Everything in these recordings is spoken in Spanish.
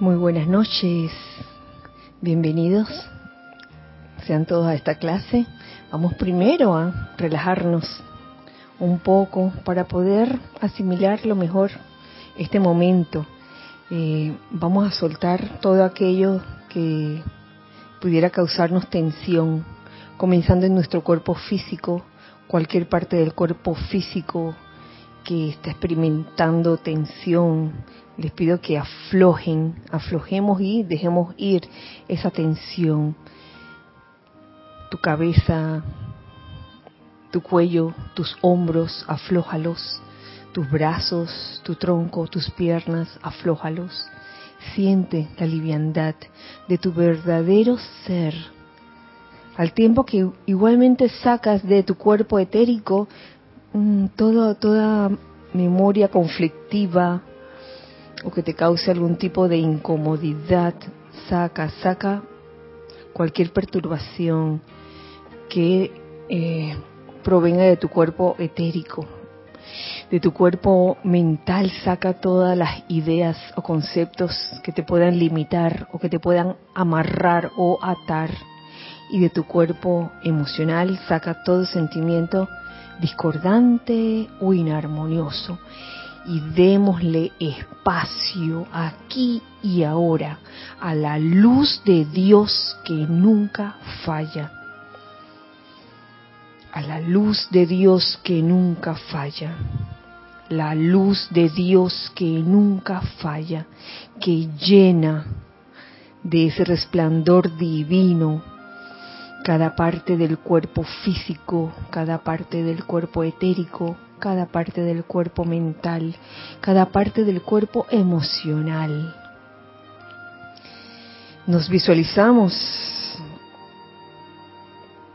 Muy buenas noches, bienvenidos sean todos a esta clase. Vamos primero a relajarnos un poco para poder asimilar lo mejor este momento. Eh, vamos a soltar todo aquello que pudiera causarnos tensión, comenzando en nuestro cuerpo físico, cualquier parte del cuerpo físico que está experimentando tensión, les pido que aflojen, aflojemos y dejemos ir esa tensión. Tu cabeza, tu cuello, tus hombros, aflójalos. Tus brazos, tu tronco, tus piernas, aflójalos. Siente la liviandad de tu verdadero ser. Al tiempo que igualmente sacas de tu cuerpo etérico mm, toda, toda memoria conflictiva, o que te cause algún tipo de incomodidad, saca, saca cualquier perturbación que eh, provenga de tu cuerpo etérico, de tu cuerpo mental, saca todas las ideas o conceptos que te puedan limitar o que te puedan amarrar o atar. Y de tu cuerpo emocional, saca todo sentimiento discordante o inarmonioso y démosle espacio aquí y ahora a la luz de Dios que nunca falla. A la luz de Dios que nunca falla. La luz de Dios que nunca falla, que llena de ese resplandor divino cada parte del cuerpo físico, cada parte del cuerpo etérico, cada parte del cuerpo mental, cada parte del cuerpo emocional. Nos visualizamos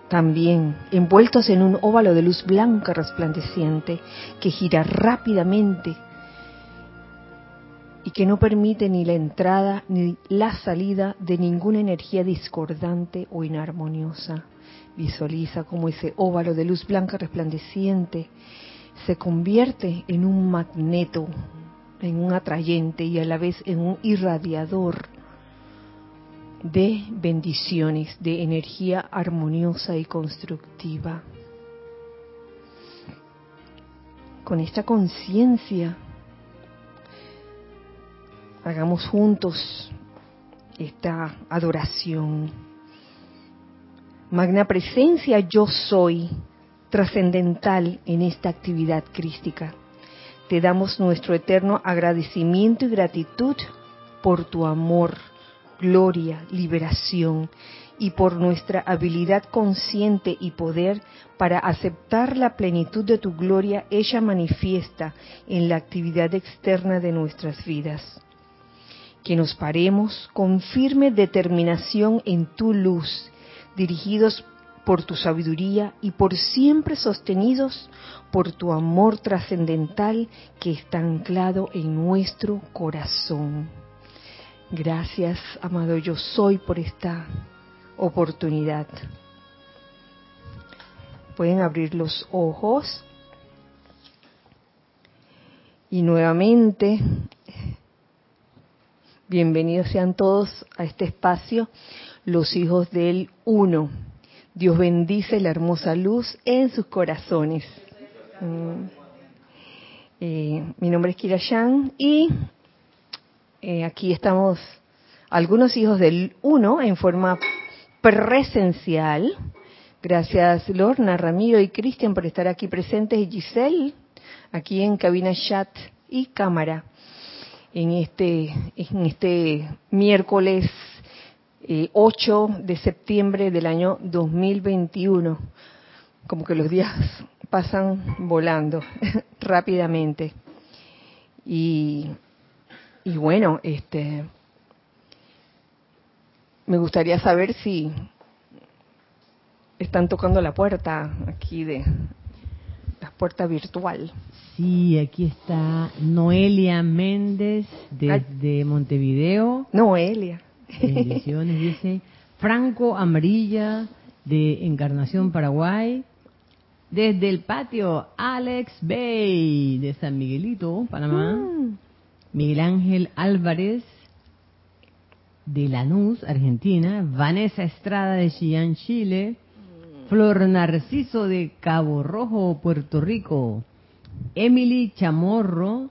también envueltos en un óvalo de luz blanca resplandeciente que gira rápidamente y que no permite ni la entrada ni la salida de ninguna energía discordante o inarmoniosa. Visualiza como ese óvalo de luz blanca resplandeciente se convierte en un magneto, en un atrayente y a la vez en un irradiador de bendiciones, de energía armoniosa y constructiva. Con esta conciencia, hagamos juntos esta adoración. Magna presencia yo soy trascendental en esta actividad crística. Te damos nuestro eterno agradecimiento y gratitud por tu amor, gloria, liberación y por nuestra habilidad consciente y poder para aceptar la plenitud de tu gloria ella manifiesta en la actividad externa de nuestras vidas. Que nos paremos con firme determinación en tu luz, dirigidos por tu sabiduría y por siempre sostenidos por tu amor trascendental que está anclado en nuestro corazón. Gracias, amado yo soy, por esta oportunidad. Pueden abrir los ojos y nuevamente, bienvenidos sean todos a este espacio, los hijos del uno Dios bendice la hermosa luz en sus corazones. Mm. Eh, mi nombre es Kira Yang y eh, aquí estamos algunos hijos del uno en forma presencial. Gracias Lorna, Ramiro y Cristian por estar aquí presentes y Giselle aquí en cabina chat y cámara en este en este miércoles 8 eh, de septiembre del año 2021. Como que los días pasan volando rápidamente. Y, y bueno, este, me gustaría saber si están tocando la puerta aquí de puerta virtual. Sí, aquí está Noelia Méndez desde Montevideo. Noelia. Bendiciones, dice Franco Amarilla de Encarnación Paraguay. Desde el patio, Alex Bay de San Miguelito, Panamá. Mm. Miguel Ángel Álvarez de Lanús, Argentina, Vanessa Estrada de Chillán, Chile, Flor Narciso de Cabo Rojo, Puerto Rico, Emily Chamorro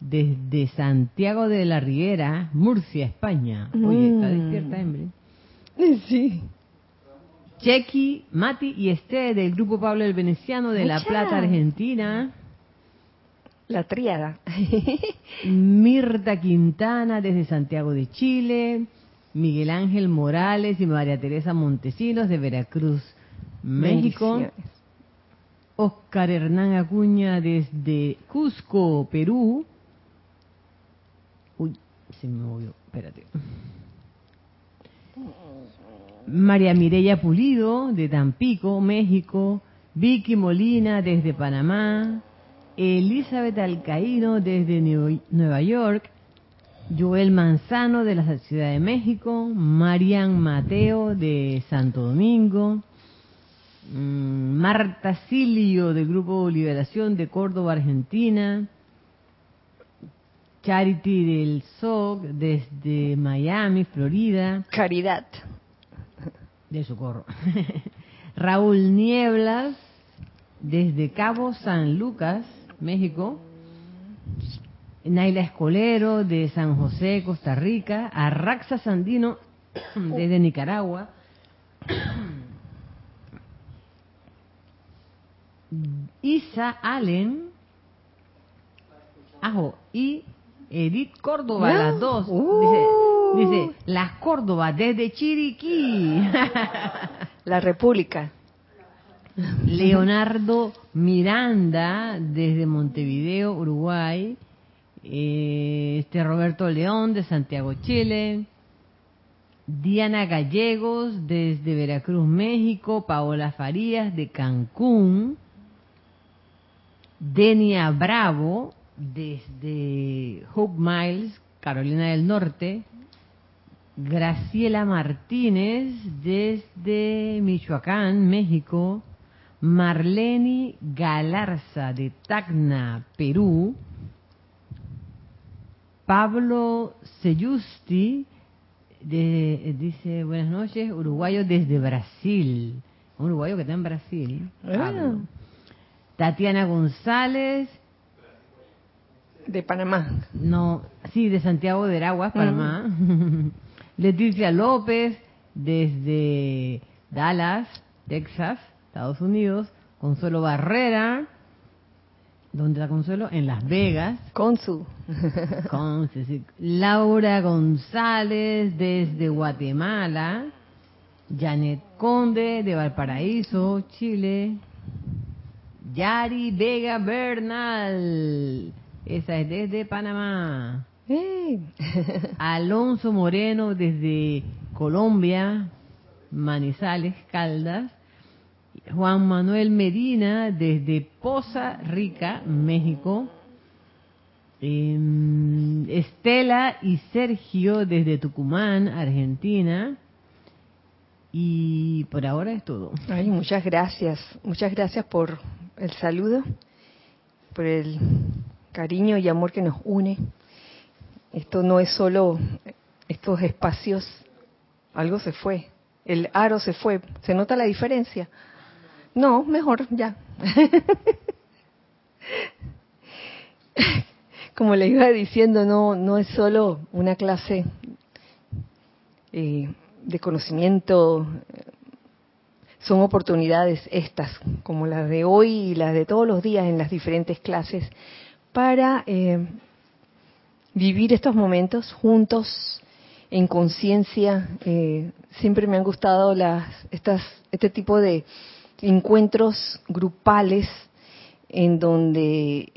desde Santiago de la Riera, Murcia, España. Oye, está Mm. despierta, Emily. Sí. Chequi, Mati y Esté del Grupo Pablo el Veneciano de La. Plata, Argentina. La tríada. Mirta Quintana desde Santiago de Chile, Miguel Ángel Morales y María Teresa Montesinos de Veracruz, México. Oscar Hernán Acuña desde Cusco, Perú. Uy, se me movió, espérate. María Mireya Pulido de Tampico, México, Vicky Molina desde Panamá, Elizabeth Alcaíno desde Nueva York, Joel Manzano de la Ciudad de México, Marian Mateo de Santo Domingo, Marta Silio del Grupo Liberación de Córdoba, Argentina, Charity del SOC desde Miami, Florida, Caridad. de Socorro. Raúl Nieblas, desde Cabo San Lucas, México. Naila Escolero, de San José, Costa Rica. Arraxa Sandino, desde Nicaragua. Isa Allen. Ajo, y Edith Córdoba, Ya. las dos. Uh. Dice, dice, las Córdoba, desde Chiriquí. La República. Leonardo Miranda, desde Montevideo, Uruguay. Eh, Este Roberto León, de Santiago, Chile. Diana Gallegos, desde Veracruz, México. Paola Farías, de Cancún. Denia Bravo, desde Hope Miles, Carolina del Norte. Graciela Martínez, desde Michoacán, México. Marlene Galarza, de Tacna, Perú. Pablo Seyusti, de- dice buenas noches, uruguayo desde Brasil. Un uruguayo que está en Brasil. Pablo. Tatiana González, De Panamá. no, sí, de Santiago de Veraguas, Panamá. Leticia López, desde Dallas, Texas, Estados Unidos. Consuelo Barrera, ¿dónde está Consuelo? En Las Vegas. Con su. Con Ceci- Laura González, desde Guatemala. Janet Conde, de Valparaíso, Chile. Yari Vega Bernal, esa es desde Panamá. ¡Eh! Alonso Moreno desde Colombia, Manizales, Caldas. Juan Manuel Medina desde Poza Rica, México. Em, Estela y Sergio desde Tucumán, Argentina. Y por ahora es todo. Ay, muchas gracias. Muchas gracias por el saludo, por el cariño y amor que nos une. Esto no es solo estos espacios, algo se fue, el aro se fue. ¿Se nota la diferencia? No, mejor ya. Como le iba diciendo, no, no es solo una clase eh, de conocimiento, son oportunidades estas, como las de hoy y las de todos los días en las diferentes clases, para eh, vivir estos momentos juntos en conciencia. Eh, siempre me han gustado las, estas, este tipo de encuentros grupales en donde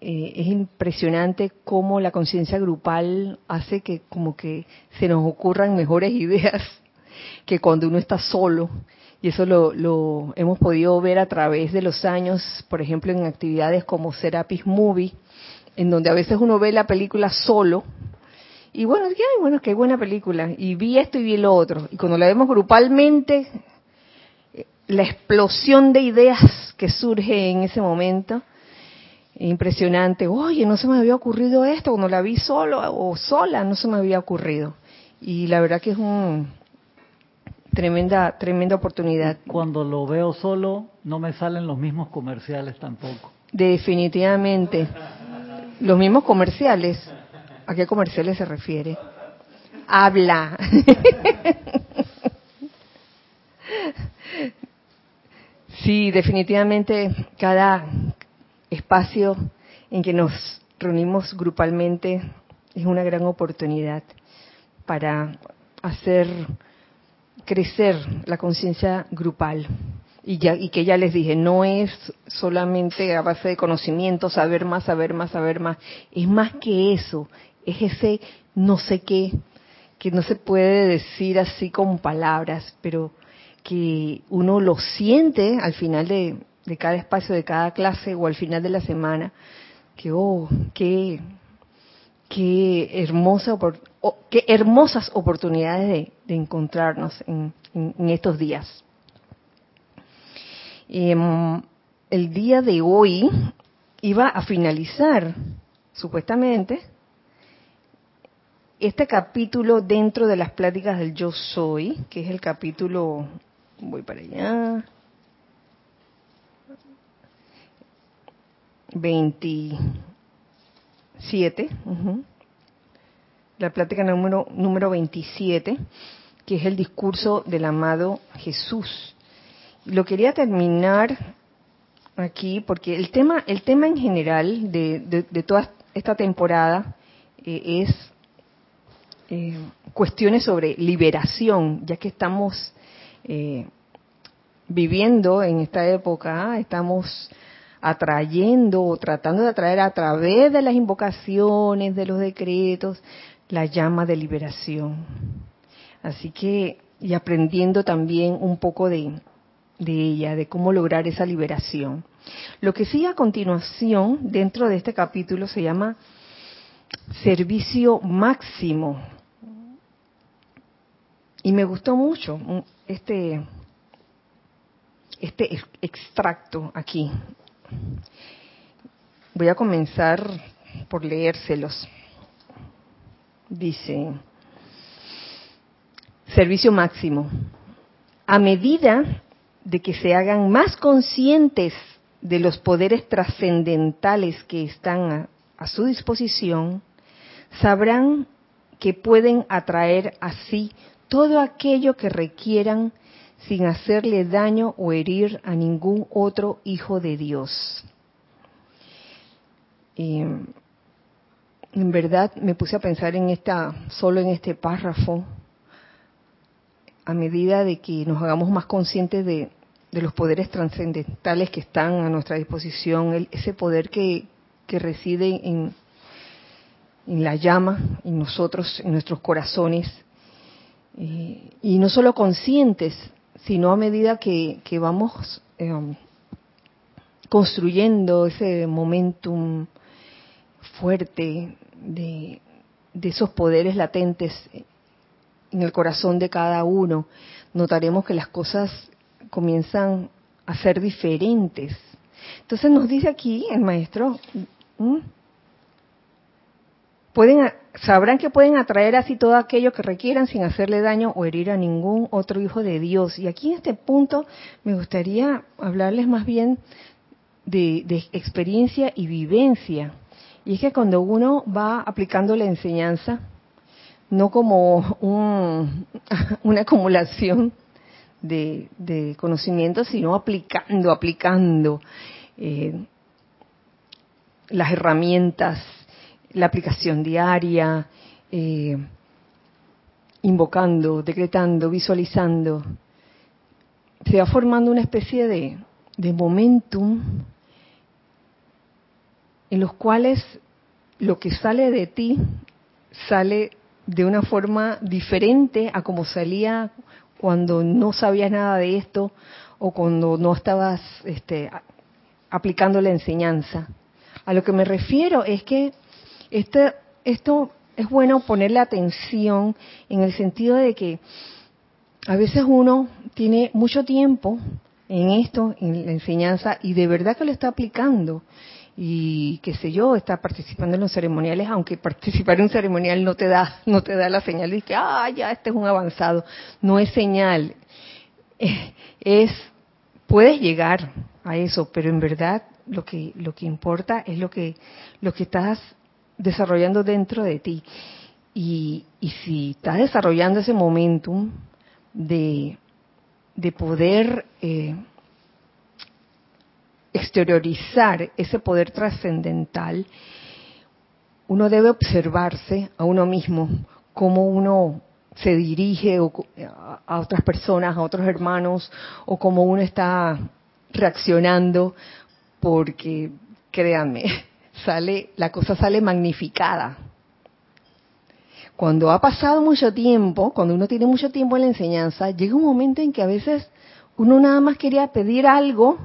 eh, es impresionante cómo la conciencia grupal hace que como que se nos ocurran mejores ideas que cuando uno está solo. Y eso lo, lo hemos podido ver a través de los años, por ejemplo, en actividades como Serapis Movie, en donde a veces uno ve la película solo y bueno, ay, bueno, qué buena película. Y vi esto y vi lo otro. Y cuando la vemos grupalmente, eh, la explosión de ideas que surge en ese momento, impresionante. Oye, no se me había ocurrido esto. Cuando la vi solo o sola, no se me había ocurrido. y la verdad que es un tremenda tremenda oportunidad. Cuando lo veo solo no me salen los mismos comerciales tampoco. Definitivamente. Los mismos comerciales. ¿A qué comerciales se refiere? Habla. Sí, definitivamente cada espacio en que nos reunimos grupalmente es una gran oportunidad para hacer crecer la conciencia grupal. Y, ya, y que ya les dije, no es solamente a base de conocimiento, saber más, saber más, saber más. Es más que eso, es ese no sé qué, que no se puede decir así con palabras, pero que uno lo siente al final de, cada espacio, de cada clase o al final de la semana, que, oh, qué, qué hermosas oportunidades de, encontrarnos en, estos días. Em, el día de hoy iba a finalizar, supuestamente, este capítulo dentro de las pláticas del yo soy, que es el capítulo Voy para allá. 27. La plática número, número 27, que es el discurso del amado Jesús. Lo quería terminar aquí porque el tema, el tema en general de, de, toda esta temporada eh, es eh, cuestiones sobre liberación, ya que estamos eh, viviendo en esta época, estamos atrayendo o tratando de atraer a través de las invocaciones, de los decretos, la llama de liberación. Así que, y aprendiendo también un poco de, de ella, de cómo lograr esa liberación. Lo que sigue a continuación dentro de este capítulo se llama servicio máximo. Y me gustó mucho este, este extracto aquí. Voy a comenzar por leérselos. Dice, servicio máximo. A medida de que se hagan más conscientes de los poderes trascendentales que están a, a su disposición, sabrán que pueden atraer así todo aquello que requieran sin hacerle daño o herir a ningún otro hijo de Dios. en verdad me puse a pensar en esta, solo en este párrafo, a medida de que nos hagamos más conscientes de, los poderes trascendentales que están a nuestra disposición, ese poder que, reside en, en la llama, en nosotros, en nuestros corazones, y no solo conscientes, sino a medida que, vamos em, construyendo ese momentum fuerte de, esos poderes latentes en el corazón de cada uno, notaremos que las cosas comienzan a ser diferentes. Entonces nos dice aquí el maestro, pueden sabrán que pueden atraer así todo aquello que requieran sin hacerle daño o herir a ningún otro hijo de Dios. Y aquí en este punto me gustaría hablarles más bien de, experiencia y vivencia. Y es que cuando uno va aplicando la enseñanza, no como una acumulación de, conocimientos, sino aplicando, aplicando eh, las herramientas la aplicación diaria, eh, invocando, decretando, visualizando, se va formando una especie de, de momentum en los cuales lo que sale de ti sale de una forma diferente a como salía cuando no sabías nada de esto o cuando no estabas este, aplicando la enseñanza. A lo que me refiero es que este, esto es bueno ponerle atención en el sentido de que a veces uno tiene mucho tiempo en esto, en la enseñanza, y de verdad que lo está aplicando. y qué sé yo, está participando en los ceremoniales, aunque participar en un ceremonial no te da, no te da la señal de que, ah, ya este es un avanzado. No es señal. Es, puedes llegar a eso, pero en verdad lo que, lo que importa es lo que, lo que estás desarrollando dentro de ti. Y, si estás desarrollando ese momentum de, de poder eh, exteriorizar ese poder trascendental, uno debe observarse a uno mismo, cómo uno se dirige a otras personas, a otros hermanos, o cómo uno está reaccionando, porque créanme, sale, la cosa sale magnificada. Cuando ha pasado mucho tiempo, cuando uno tiene mucho tiempo en la enseñanza, llega un momento en que a veces uno nada más quería pedir algo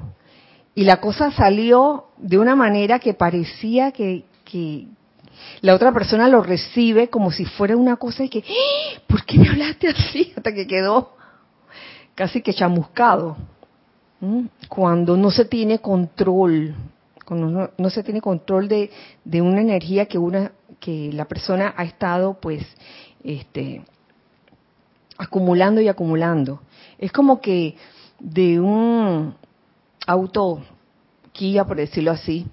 y la cosa salió de una manera que parecía que, la otra persona lo recibe como si fuera una cosa y que, ¡Ah! ¿por qué me hablaste así? Hasta que quedó casi que chamuscado. Cuando no se tiene control, no, se tiene control de, una energía que una que la persona ha estado pues este acumulando y acumulando. Es como que de un auto Kia, por decirlo así,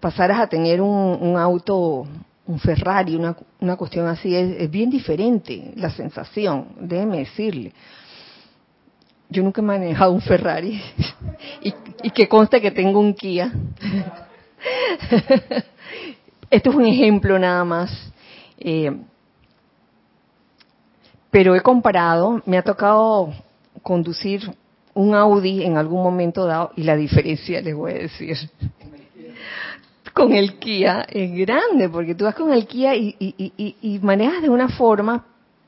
pasaras a tener un, auto, un Ferrari, una, una cuestión así, es, bien diferente la sensación, déjeme decirle. Yo nunca he manejado un Ferrari y, que conste que tengo un Kia. Esto es un ejemplo nada más. Eh, pero he comparado, me ha tocado conducir un Audi en algún momento dado, y la diferencia les voy a decir, con el Kia es grande, porque tú vas con el Kia y, y, manejas de una forma,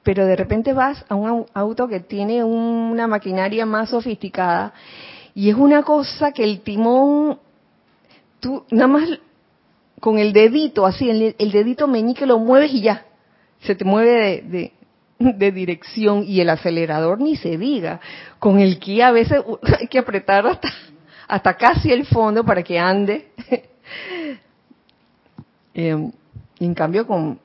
pero de repente vas a un auto que tiene una maquinaria más sofisticada y es una cosa que el timón, tú nada más con el dedito, así, el, el dedito meñique lo mueves y ya, se te mueve de, de dirección y el acelerador ni se diga. Con el Kia a veces hay que apretar hasta, hasta casi el fondo para que ande. eh, en cambio con,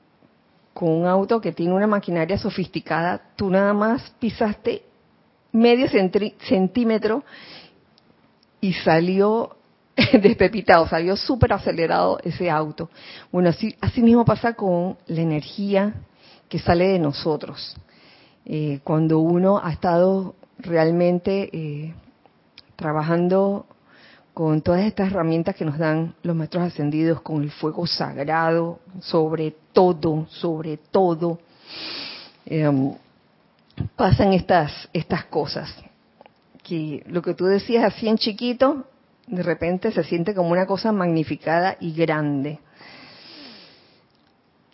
con un auto que tiene una maquinaria sofisticada, tú nada más pisaste medio centímetro y salió despepitado, salió súper acelerado ese auto. Bueno, así, así mismo pasa con la energía que sale de nosotros. Eh, cuando uno ha estado realmente eh, trabajando con todas estas herramientas que nos dan los maestros ascendidos, con el fuego sagrado, sobre todo, sobre todo, em, pasan estas, estas cosas. Que lo que tú decías así en chiquito, de repente se siente como una cosa magnificada y grande.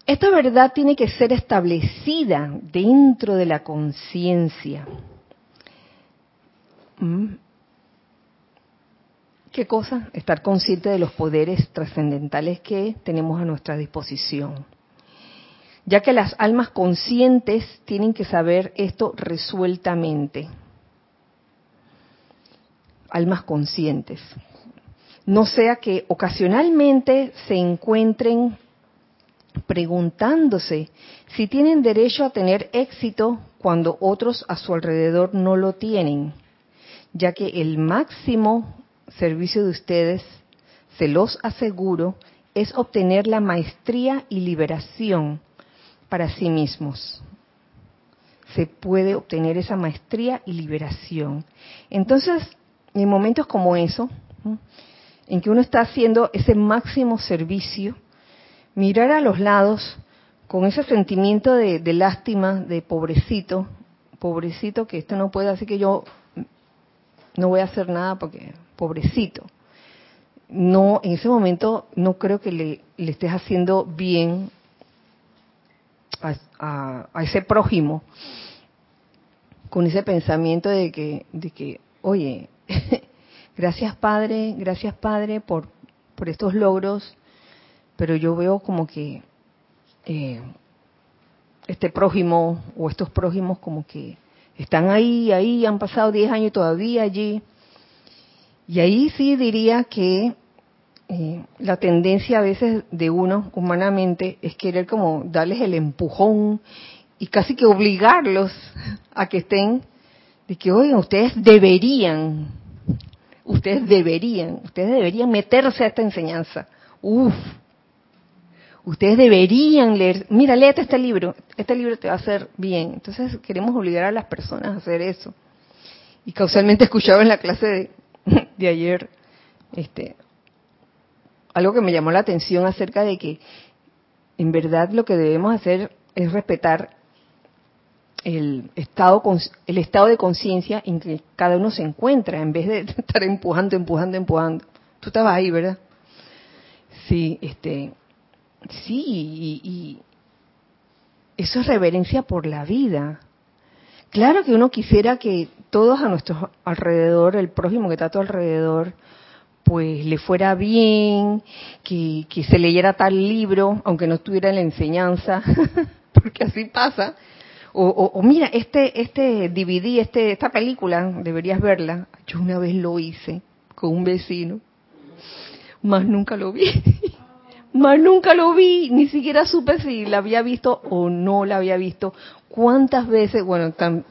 Esta verdad tiene que ser establecida dentro de la conciencia. ¿Mm? ¿Qué cosa? Estar consciente de los poderes trascendentales que tenemos a nuestra disposición. Ya que las almas conscientes tienen que saber esto resueltamente. Almas conscientes. No sea que ocasionalmente se encuentren preguntándose si tienen derecho a tener éxito cuando otros a su alrededor no lo tienen, ya que el máximo servicio de ustedes, se los aseguro, es obtener la maestría y liberación para sí mismos. Se puede obtener esa maestría y liberación. Entonces, en momentos como eso, en que uno está haciendo ese máximo servicio, mirar a los lados con ese sentimiento de, lástima, de pobrecito, pobrecito que esto no puede, así que yo no voy a hacer nada porque pobrecito. No, en ese momento no creo que le, estés haciendo bien a, ese prójimo con ese pensamiento de que, de que oye, gracias Padre, gracias Padre por, por estos logros pero yo veo como que eh, este prójimo o estos prójimos como que están ahí, ahí, han pasado 10 años todavía allí. Y ahí sí diría que eh, la tendencia a veces de uno humanamente es querer como darles el empujón y casi que obligarlos a que estén, de que, oigan, ustedes deberían, ustedes deberían, ustedes deberían meterse a esta enseñanza. Uf, ustedes deberían leer, mira, léete este libro, este libro te va a hacer bien. Entonces queremos obligar a las personas a hacer eso. Y causalmente escuchaba en la clase de, de ayer, este, algo que me llamó la atención acerca de que en verdad lo que debemos hacer es respetar el estado el estado de conciencia en que cada uno se encuentra en vez de estar empujando empujando empujando. Tú estabas ahí verdad sí este sí y, y eso es reverencia por la vida claro que uno quisiera que todos a nuestro alrededor el prójimo que está a tu alrededor pues le fuera bien, que, se leyera tal libro, aunque no estuviera en la enseñanza, porque así pasa. O, o, o, mira, este, este DVD, este, esta película, deberías verla. Yo una vez lo hice con un vecino, más nunca lo vi. más nunca lo vi, ni siquiera supe si la había visto o no la había visto. ¿Cuántas veces? Bueno, tan,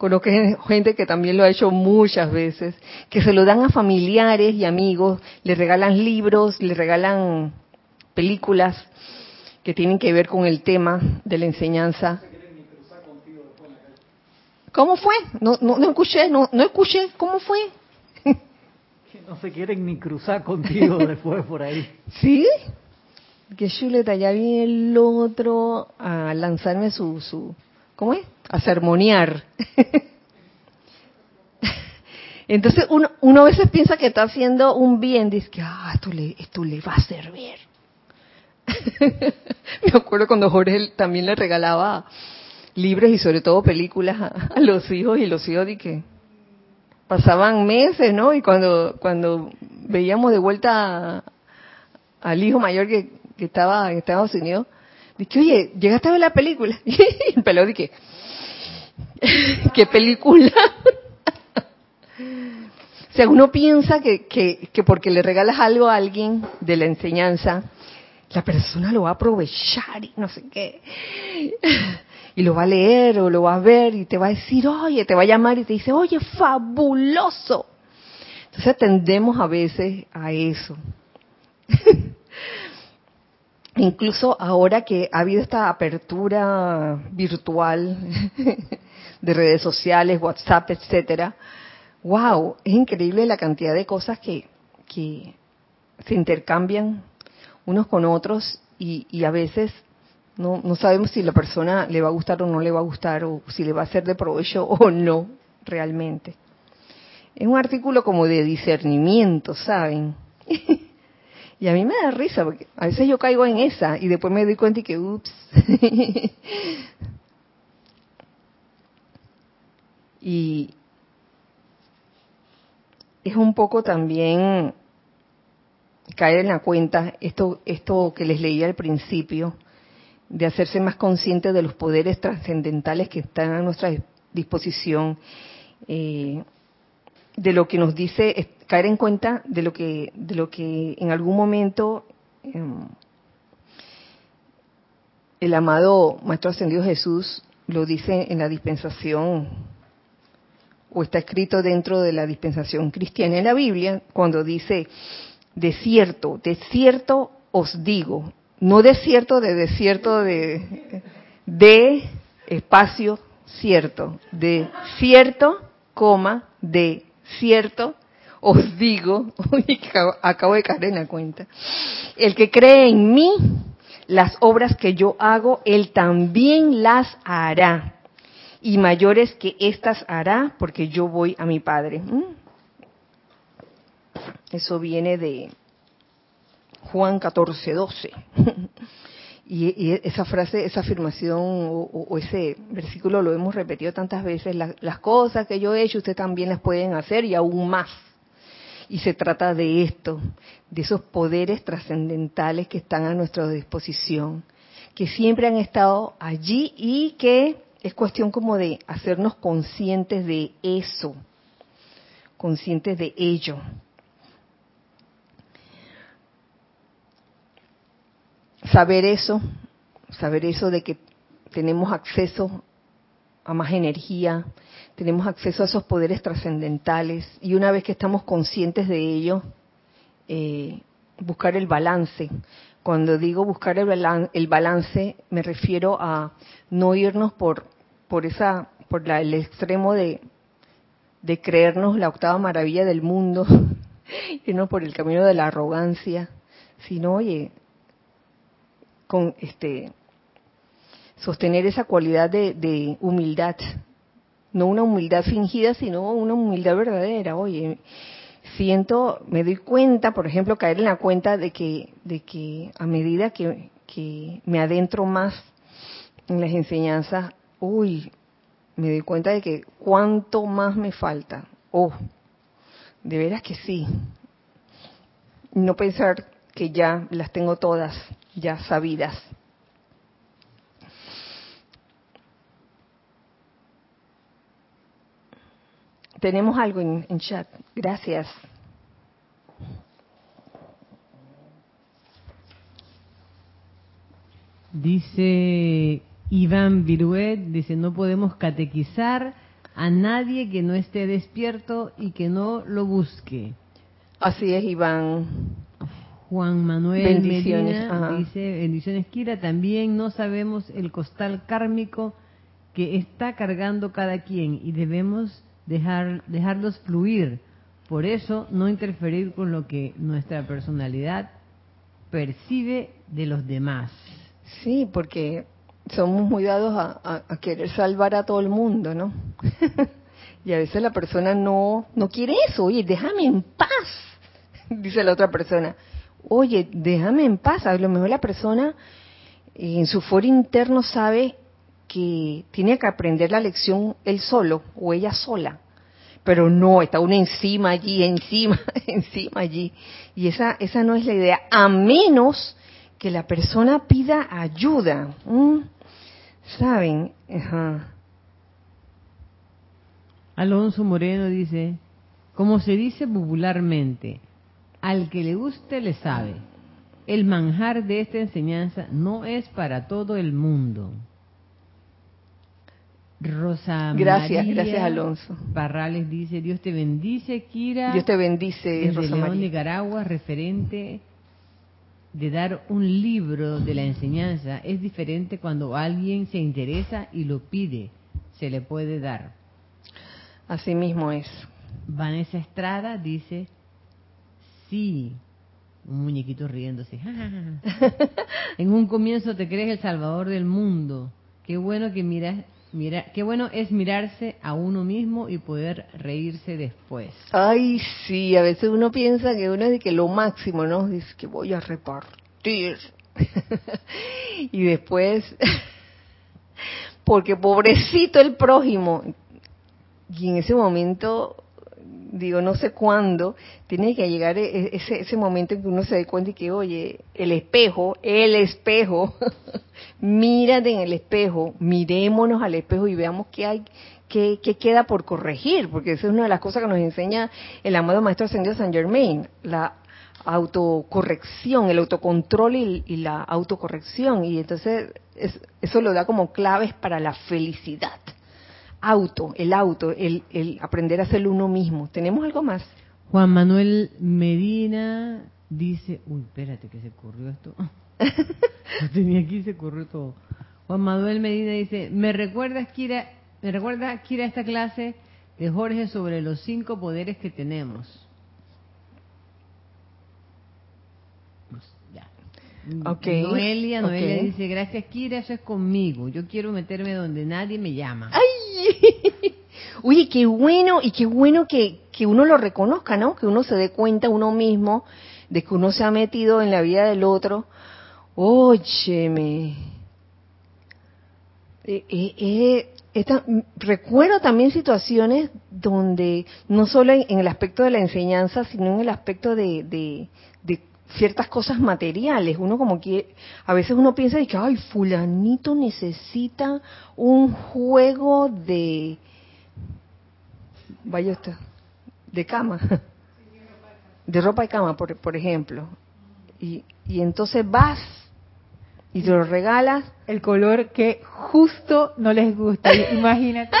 Conozco gente que también lo ha hecho muchas veces, que se lo dan a familiares y amigos, le regalan libros, le regalan películas que tienen que ver con el tema de la enseñanza. ¿Cómo fue? No, no, no escuché, no, no escuché, ¿cómo fue? Que no se quieren ni cruzar contigo después por ahí. ¿Sí? Que chuleta, ya viene el otro a lanzarme su, su, ¿cómo es? A sermonear. Entonces uno, uno a veces piensa que está haciendo un bien, dice que ah, esto, le, esto le va a servir. Me acuerdo cuando Jorge también le regalaba libros y sobre todo películas a, los hijos y los hijos de que pasaban meses, ¿no? Y cuando cuando veíamos de vuelta al hijo mayor que, que estaba en Estados Unidos, dije, oye, llegaste a ver la película. Y el pelado dije, ¿qué película? o sea, uno piensa que, que, que porque le regalas algo a alguien de la enseñanza, la persona lo va a aprovechar y no sé qué. Y lo va a leer o lo va a ver y te va a decir, oye, te va a llamar y te dice, oye, fabuloso. Entonces tendemos a veces a eso. Incluso ahora que ha habido esta apertura virtual de redes sociales, WhatsApp, etcétera, wow, es increíble la cantidad de cosas que, que se intercambian unos con otros y, a veces no, no sabemos si la persona le va a gustar o no le va a gustar o si le va a ser de provecho o no realmente. Es un artículo como de discernimiento, ¿saben? y a mí me da risa porque a veces yo caigo en esa y después me doy cuenta y que, ups. y es un poco también caer en la cuenta esto esto que les leí al principio de hacerse más consciente de los poderes trascendentales que están a nuestra disposición eh, de lo que nos dice caer en cuenta de lo que de lo que en algún momento eh, el amado maestro ascendido Jesús lo dice en la dispensación o está escrito dentro de la dispensación cristiana en la Biblia cuando dice de cierto, de cierto os digo, no desierto de desierto de, de espacio cierto, de cierto, coma, de cierto, os digo, acabo de caer en la cuenta, el que cree en mí, las obras que yo hago, él también las hará, y mayores que éstas hará, porque yo voy a mi Padre. ¿Mm? Eso viene de Juan 14, 12. Y, esa frase, esa afirmación o, ese versículo lo hemos repetido tantas veces. La, las cosas que yo he hecho, ustedes también las pueden hacer y aún más. Y se trata de esto, de esos poderes trascendentales que están a nuestra disposición, que siempre han estado allí y que es cuestión como de hacernos conscientes de eso, conscientes de ello. Saber eso, saber eso de que tenemos acceso a más energía, tenemos acceso a esos poderes trascendentales y una vez que estamos conscientes de ello, eh, buscar el balance. Cuando digo buscar el, balance, me refiero a no irnos por, por, esa, por el extremo de, de creernos la octava maravilla del mundo, irnos por el camino de la arrogancia, sino, oye, con este sostener esa cualidad de, humildad, no una humildad fingida, sino una humildad verdadera. Oye, siento, me doy cuenta, por ejemplo, caer en la cuenta de que, de que a medida que, que me adentro más en las enseñanzas, uy, me doy cuenta de que cuánto más me falta. Oh, de veras que sí. No pensar que ya las tengo todas, ya sabidas. Tenemos algo en, chat. Gracias. Dice Iván Viruet, dice, no podemos catequizar a nadie que no esté despierto y que no lo busque. Así es, Iván. Juan Manuel Medina dice, bendiciones Kira, también no sabemos el costal kármico que está cargando cada quien y debemos dejar, dejarlos fluir. Por eso, no interferir con lo que nuestra personalidad percibe de los demás. Sí, porque somos muy dados a, querer salvar a todo el mundo, ¿no? y a veces la persona no, no quiere eso. Oye, déjame en paz, dice la otra persona. Oye, déjame en paz. A lo mejor la persona en su foro interno sabe que tiene que aprender la lección él solo o ella sola. Pero no, está uno encima allí, encima, encima allí. Y esa, esa no es la idea, a menos que la persona pida ayuda. ¿Saben? Alonso Moreno dice, como se dice popularmente, al que le guste le sabe. El manjar de esta enseñanza no es para todo el mundo. Rosa gracias, gracias Alonso. Barrales dice, Dios te bendice, Kira. Dios te bendice, Rosa León, Nicaragua, referente de dar un libro de la enseñanza. Es diferente cuando alguien se interesa y lo pide, se le puede dar. Así mismo es. Vanessa Estrada dice, sí, un muñequito riéndose. en un comienzo te crees el salvador del mundo. Qué bueno que miras Mira, qué bueno es mirarse a uno mismo y poder reírse después. Ay, sí, a veces uno piensa que uno es de que lo máximo, ¿no? Dice que voy a repartir. y después, porque pobrecito el prójimo. Y en ese momento digo, no sé cuándo, tiene que llegar e-, e-, ese, ese momento en que uno se dé cuenta y que, oye, el espejo, el espejo, mírate en el espejo, mirémonos al espejo y veamos qué hay, qué, qué queda por corregir, porque esa es una de las cosas que nos enseña el amado Maestro Ascendido San Germain, la autocorrección, el autocontrol y, la autocorrección, y entonces eso lo da como claves para la felicidad auto, el auto, el, el aprender a ser uno mismo. ¿Tenemos algo más? Juan Manuel Medina dice, uy, espérate que se corrió esto. Lo tenía aquí se corrió todo. Juan Manuel Medina dice, ¿me recuerdas, Kira, me recuerda, Kira, esta clase de Jorge sobre los cinco poderes que tenemos? Okay, Noelia, Noelia dice, gracias Kira, eso es conmigo. Yo quiero meterme donde nadie me llama. ¡Ay! Oye, qué bueno, y qué bueno que, que uno lo reconozca, ¿no? Que uno se dé cuenta uno mismo de que uno se ha metido en la vida del otro. Óyeme. Eh, eh, eh recuerdo también situaciones donde, no solo en, el aspecto de la enseñanza, sino en el aspecto de, de, de ciertas cosas materiales. Uno como que a veces uno piensa de que, ay, fulanito necesita un juego de, vaya usted, de cama, de ropa de cama, por, por ejemplo. Y, y entonces vas y te lo regalas. El color que justo no les gusta. Imagínate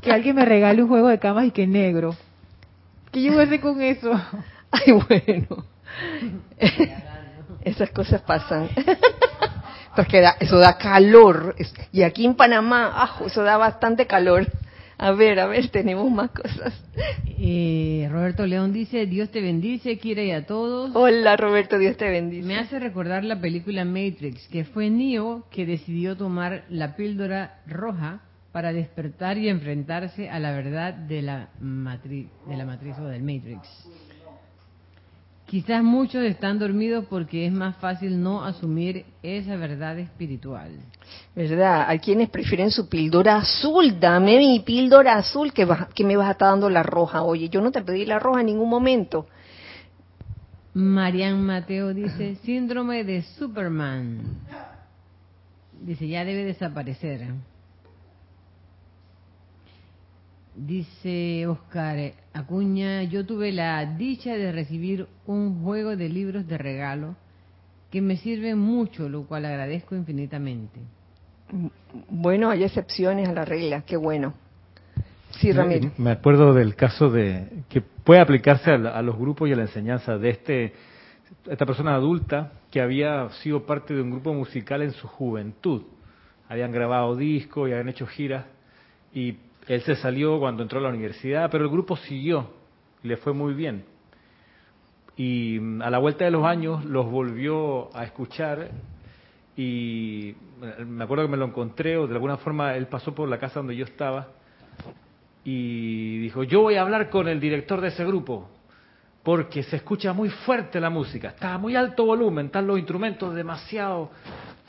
que alguien me regale un juego de camas y que negro. ¿Qué yo voy a hacer con eso? Ay, bueno. Esas cosas pasan. Porque eso da calor. Y aquí en Panamá, ah, eso da bastante calor. A ver, a ver, tenemos más cosas. Eh, Roberto León dice, Dios te bendice, quiere y a todos. Hola Roberto, Dios te bendice. Me hace recordar la película Matrix, que fue Neo que decidió tomar la píldora roja para despertar y enfrentarse a la verdad de la matriz, de la matriz o del Matrix. Quizás muchos están dormidos porque es más fácil no asumir esa verdad espiritual. ¿Verdad? Hay quienes prefieren su píldora azul. Dame mi píldora azul que, que me vas a estar dando la roja. Oye, yo no te pedí la roja en ningún momento. Marian Mateo dice, síndrome de Superman. Dice, ya debe desaparecer. Dice Oscar Acuña, yo tuve la dicha de recibir un juego de libros de regalo que me sirven mucho, lo cual agradezco infinitamente. Bueno, hay excepciones a la regla, qué bueno. Sí, Ramiro. Me acuerdo del caso de que puede aplicarse a, los grupos y a la enseñanza de este esta persona adulta que había sido parte de un grupo musical en su juventud. Habían grabado discos y habían hecho giras y él se salió cuando entró a la universidad, pero el grupo siguió, le fue muy bien. Y mm, a la vuelta de los años los volvió a escuchar y me acuerdo que me lo encontré o de alguna forma él pasó por la casa donde yo estaba y dijo, yo voy a hablar con el director de ese grupo porque se escucha muy fuerte la música, está muy alto volumen, están los instrumentos demasiado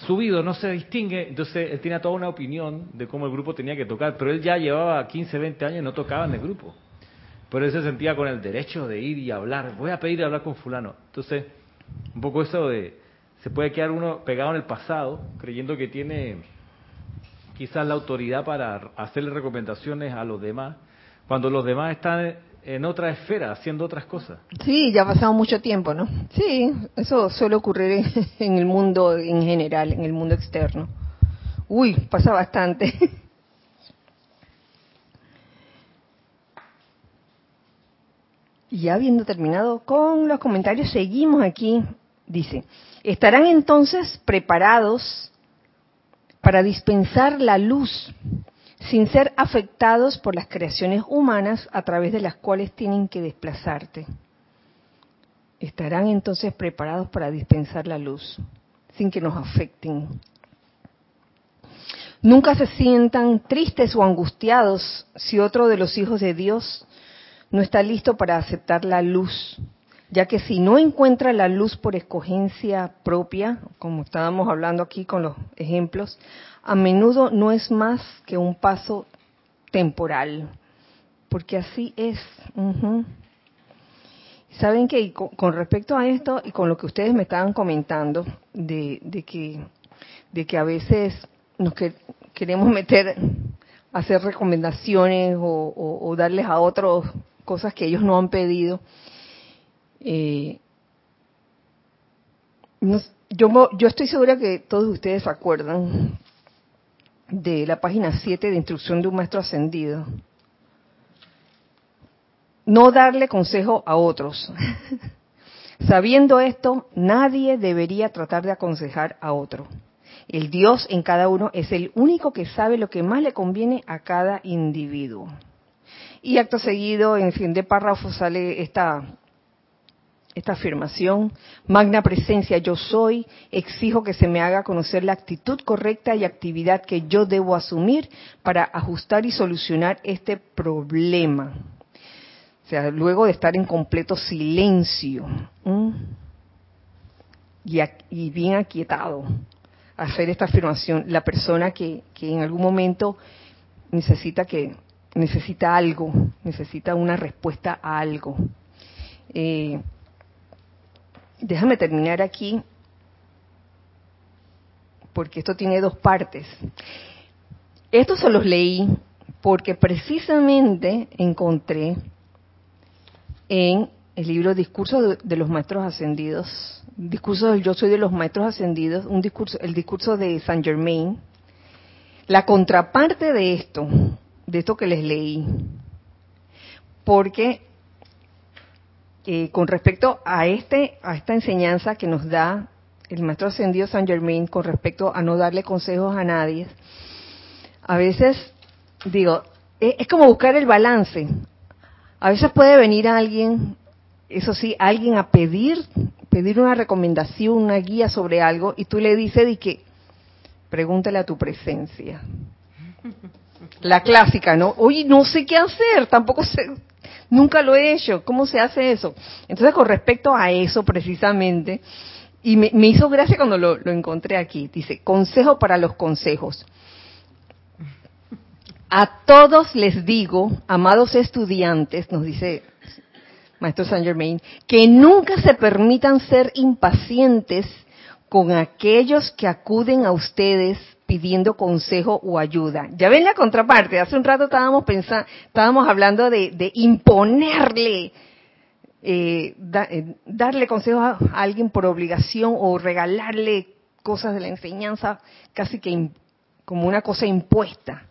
subido, no se distingue. Entonces él tenía toda una opinión de cómo el grupo tenía que tocar, pero él ya llevaba 15, 20 años y no tocaba en el grupo. Pero él se sentía con el derecho de ir y hablar. Voy a pedir hablar con fulano. Entonces, un poco eso de, se puede quedar uno pegado en el pasado, creyendo que tiene quizás la autoridad para hacerle recomendaciones a los demás, cuando los demás están en otra esfera, haciendo otras cosas. Sí, ya ha pasado mucho tiempo, ¿no? Sí, eso suele ocurrir en, el mundo en general, en el mundo externo. Uy, pasa bastante. ya habiendo terminado con los comentarios, seguimos aquí. Dice, estarán entonces preparados para dispensar la luz sin ser afectados por las creaciones humanas a través de las cuales tienen que desplazarte. Estarán entonces preparados para dispensar la luz, sin que nos afecten. Nunca se sientan tristes o angustiados si otro de los hijos de Dios no está listo para aceptar la luz, ya que si no encuentra la luz por escogencia propia, como estábamos hablando aquí con los ejemplos, a menudo no es más que un paso temporal, porque así es. Saben que con respecto a esto y con lo que ustedes me estaban comentando, de, que, de que a veces nos queremos meter, hacer recomendaciones o, darles a otros cosas que ellos no han pedido, eh, yo, yo estoy segura que todos ustedes se acuerdan de la página 7 de Instrucción de un Maestro Ascendido. No darle consejo a otros. Sabiendo esto, nadie debería tratar de aconsejar a otro. El Dios en cada uno es el único que sabe lo que más le conviene a cada individuo. Y acto seguido, en fin de párrafo, sale esta esta afirmación, magna presencia yo soy, exijo que se me haga conocer la actitud correcta y actividad que yo debo asumir para ajustar y solucionar este problema. O sea, luego de estar en completo silencio y, bien aquietado, hacer esta afirmación, la persona que, en algún momento necesita que necesita algo, necesita una respuesta a algo. Eh, déjame terminar aquí, porque esto tiene dos partes. Estos se los leí porque precisamente encontré en el libro Discurso de, los Maestros Ascendidos, Discurso del Yo Soy de los Maestros Ascendidos, un discurso, el discurso de Saint Germain, la contraparte de esto, de esto que les leí, porque eh, con respecto a este a esta enseñanza que nos da el maestro ascendido Saint Germain con respecto a no darle consejos a nadie, a veces digo es, es como buscar el balance. A veces puede venir alguien, eso sí, alguien a pedir pedir una recomendación, una guía sobre algo y tú le dices de que pregúntale a tu presencia. La clásica, ¿no? Oye, no sé qué hacer, tampoco sé, nunca lo he hecho, ¿cómo se hace eso? Entonces, con respecto a eso precisamente, y me, hizo gracia cuando lo, lo encontré aquí, dice, consejo para los consejos. A todos les digo, amados estudiantes, nos dice Maestro Saint Germain, que nunca se permitan ser impacientes con aquellos que acuden a ustedes pidiendo consejo o ayuda. Ya ven la contraparte. Hace un rato estábamos pensando, estábamos hablando de, imponerle, eh, eh, darle consejo a, alguien por obligación o regalarle cosas de la enseñanza casi que como una cosa impuesta.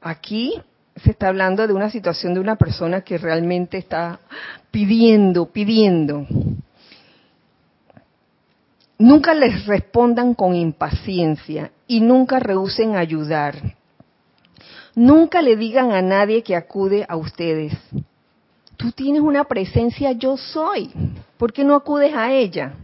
Aquí se está hablando de una situación de una persona que realmente está pidiendo, pidiendo. Nunca les respondan con impaciencia y nunca rehúsen ayudar. Nunca le digan a nadie que acude a ustedes. Tú tienes una presencia yo soy. ¿Por qué no acudes a ella?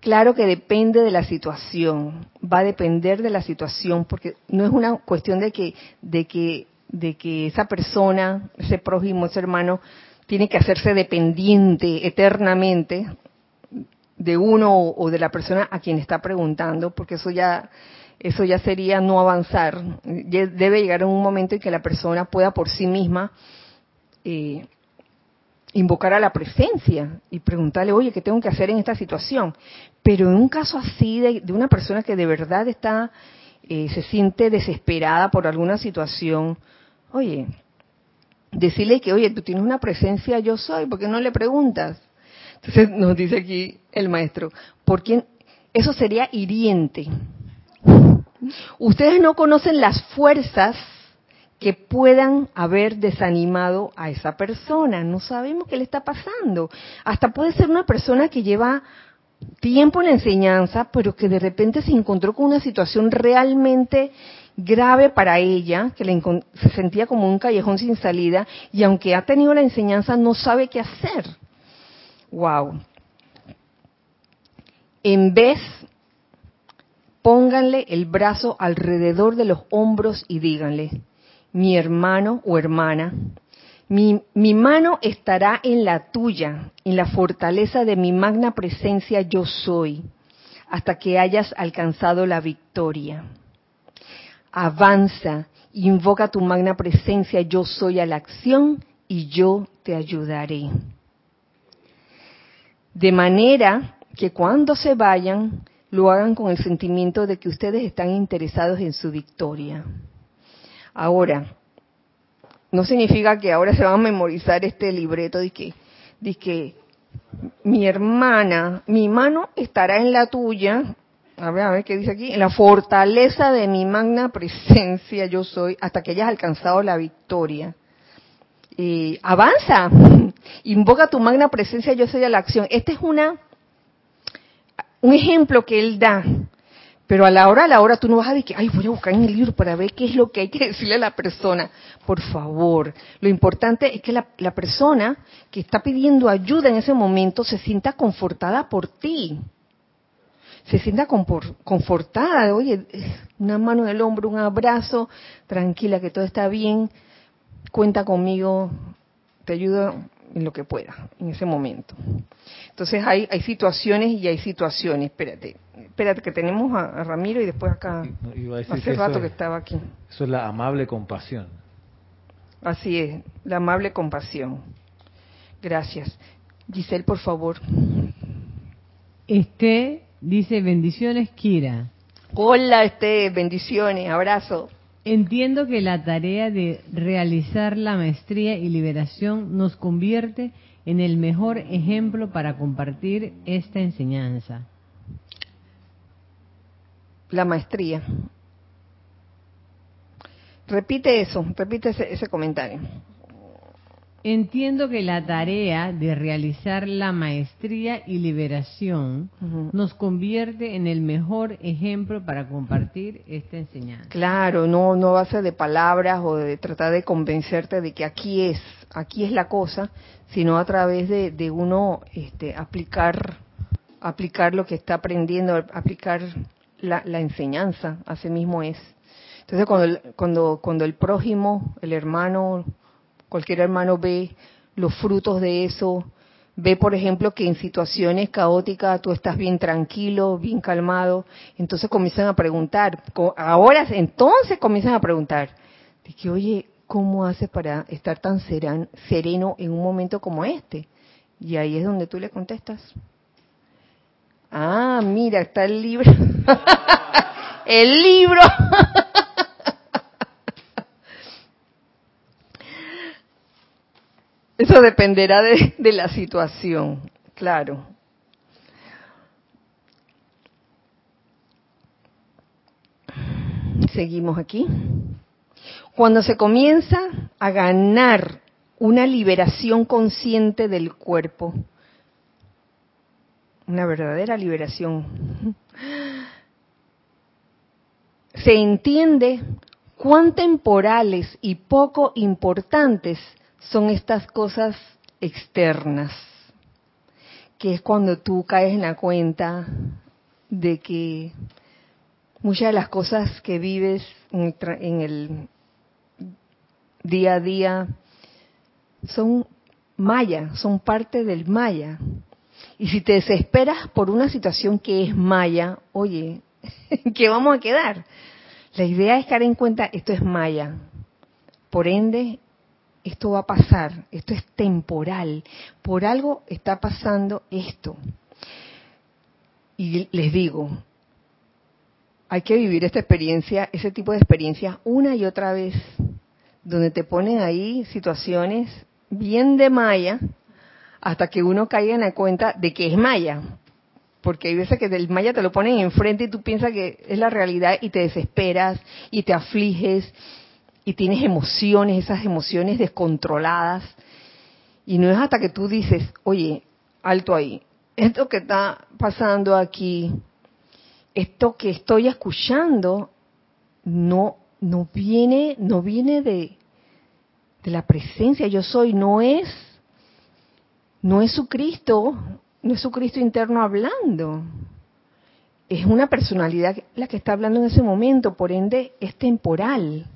Claro que depende de la situación, va a depender de la situación, porque no es una cuestión de que, de que, de que esa persona, ese prójimo, ese hermano, tiene que hacerse dependiente eternamente de uno o de la persona a quien está preguntando, porque eso ya eso ya sería no avanzar. Debe llegar un momento en que la persona pueda por sí misma eh, invocar a la presencia y preguntarle, oye, ¿qué tengo que hacer en esta situación? Pero en un caso así de, de una persona que de verdad está, eh, se siente desesperada por alguna situación, oye, decirle que, oye, tú tienes una presencia, yo soy, ¿por qué no le preguntas? Entonces nos dice aquí el maestro, ¿por quién? Eso sería hiriente. Ustedes no conocen las fuerzas que puedan haber desanimado a esa persona. No sabemos qué le está pasando. Hasta puede ser una persona que lleva tiempo en la enseñanza, pero que de repente se encontró con una situación realmente grave para ella, que le se sentía como un callejón sin salida, y aunque ha tenido la enseñanza, no sabe qué hacer. Wow. En vez, pónganle el brazo alrededor de los hombros y díganle, mi hermano o hermana, mi, mi, mano estará en la tuya, en la fortaleza de mi magna presencia yo soy, hasta que hayas alcanzado la victoria. Avanza, invoca tu magna presencia yo soy a la acción y yo te ayudaré. De manera que cuando se vayan, lo hagan con el sentimiento de que ustedes están interesados en su victoria. Ahora, no significa que ahora se van a memorizar este libreto de que, de que mi hermana, mi mano estará en la tuya, a ver, a ver qué dice aquí, en la fortaleza de mi magna presencia yo soy, hasta que hayas alcanzado la victoria. Y avanza, invoca tu magna presencia yo soy a la acción. Este es una un ejemplo que él da pero a la hora, a la hora tú no vas a decir, ay, voy a buscar en el libro para ver qué es lo que hay que decirle a la persona. Por favor, lo importante es que la, la persona que está pidiendo ayuda en ese momento se sienta confortada por ti. Se sienta confortada, oye, una mano en el hombro, un abrazo, tranquila, que todo está bien, cuenta conmigo, te ayudo en lo que pueda en ese momento. Entonces hay, hay situaciones y hay situaciones. Espérate, espérate que tenemos a, a Ramiro y después acá. Hace rato que, es, estaba aquí. Eso es la amable compasión. Así es, la amable compasión. Gracias. Giselle, por favor. Este dice bendiciones, Kira. Hola, este, bendiciones, abrazo. Entiendo que la tarea de realizar la maestría y liberación nos convierte en el mejor ejemplo para compartir esta enseñanza. La maestría. Repite eso, repite ese, ese comentario. Entiendo que la tarea de realizar la maestría y liberación nos convierte en el mejor ejemplo para compartir esta enseñanza. Claro, no, no a base de palabras o de tratar de convencerte de que aquí es, aquí es la cosa, sino a través de, de uno este, aplicar, aplicar lo que está aprendiendo, aplicar la, la enseñanza, así mismo es. Entonces cuando el, cuando, cuando el prójimo, el hermano, cualquier hermano ve los frutos de eso, ve por ejemplo que en situaciones caóticas tú estás bien tranquilo, bien calmado, entonces comienzan a preguntar, ahora entonces comienzan a preguntar, de que oye, ¿cómo haces para estar tan sereno en un momento como este? Y ahí es donde tú le contestas. Ah, mira, está el libro. el libro. Eso dependerá de, la situación, claro. Seguimos aquí. Cuando se comienza a ganar una liberación consciente del cuerpo, una verdadera liberación, se entiende cuán temporales y poco importantes son estas cosas externas, que es cuando tú caes en la cuenta de que muchas de las cosas que vives en el, día a día son maya, son parte del maya. Y si te desesperas por una situación que es maya, oye, ¿en qué vamos a quedar? La idea es caer en cuenta, esto es maya. Por ende, esto va a pasar, esto es temporal. Por algo está pasando esto. Y les digo, hay que vivir esta experiencia, ese tipo de experiencias una y otra vez, donde te ponen ahí situaciones bien de maya, hasta que uno caiga en la cuenta de que es maya. Porque hay veces que del maya te lo ponen enfrente y tú piensas que es la realidad y te desesperas y te afliges y tienes emociones, esas emociones descontroladas. Y no es hasta que tú dices, oye, alto ahí, esto que está pasando aquí, esto que estoy escuchando, no, no viene, no viene de, de la presencia, yo soy, no es, no es su Cristo, no es su Cristo interno hablando. Es una personalidad la que está hablando en ese momento, por ende es temporal.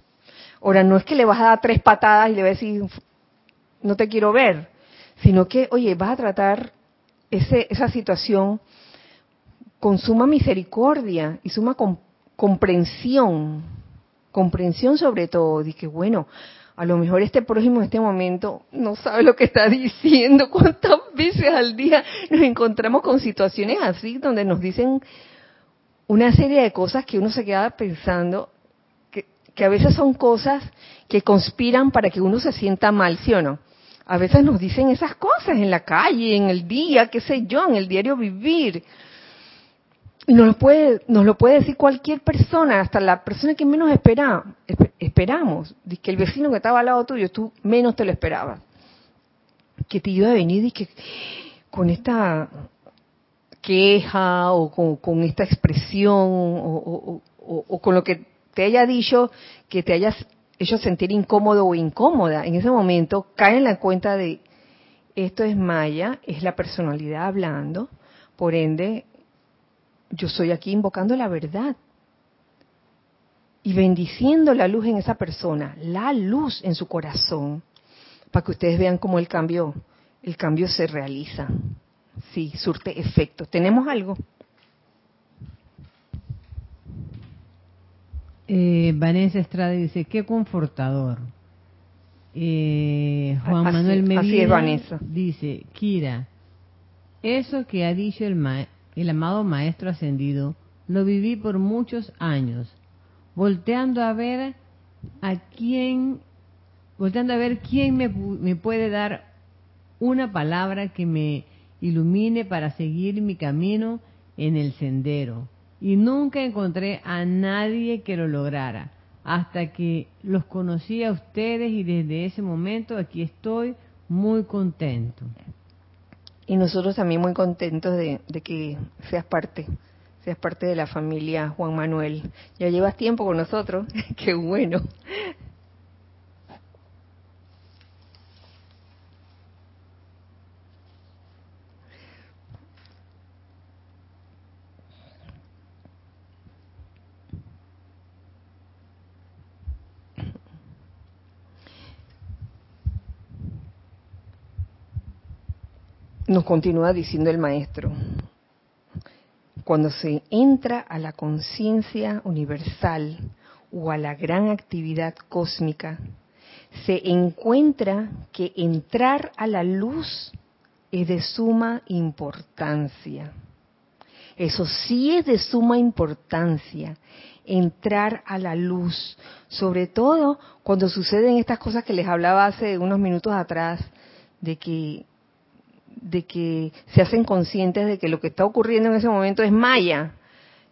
Ahora, no es que le vas a dar tres patadas y le vas a decir, no te quiero ver, sino que, oye, vas a tratar ese, esa situación con suma misericordia y suma com- comprensión, comprensión sobre todo, de que bueno, a lo mejor este prójimo en este momento no sabe lo que está diciendo, cuántas veces al día nos encontramos con situaciones así donde nos dicen una serie de cosas que uno se queda pensando que, a veces son cosas que conspiran para que uno se sienta mal, ¿sí o no? A veces nos dicen esas cosas en la calle, en el día, qué sé yo, en el diario vivir. Y nos lo puede, nos lo puede decir cualquier persona, hasta la persona que menos espera, esp- esperamos. Dice que el vecino que estaba al lado tuyo, tú menos te lo esperabas. Que te iba a venir y que con esta queja o con, con esta expresión o con lo que te haya dicho que te hayas hecho sentir incómodo o incómoda, en ese momento cae en la cuenta de esto es Maya, es la personalidad hablando, por ende yo estoy aquí invocando la verdad y bendiciendo la luz en esa persona, la luz en su corazón, para que ustedes vean cómo el cambio, el cambio se realiza. Sí, surte efecto. ¿Tenemos algo? Eh, Vanessa Estrada dice, qué confortador. Eh, Juan Así- Manuel Medina dice, Kira, eso que ha dicho el, ma- el amado Maestro Ascendido, lo viví por muchos años, volteando a ver a quién, volteando a ver quién me, me puede dar una palabra que me ilumine para seguir mi camino en el sendero. Y nunca encontré a nadie que lo lograra, hasta que los conocí a ustedes y desde ese momento aquí estoy muy contento. Y nosotros también muy contentos de, que seas parte, seas parte de la familia Juan Manuel. Ya llevas tiempo con nosotros, qué bueno. Nos continúa diciendo el maestro, cuando se entra a la conciencia universal o a la gran actividad cósmica, se encuentra que entrar a la luz es de suma importancia. Eso sí es de suma importancia, entrar a la luz, sobre todo cuando suceden estas cosas que les hablaba hace unos minutos atrás, de que de que se hacen conscientes de que lo que está ocurriendo en ese momento es maya.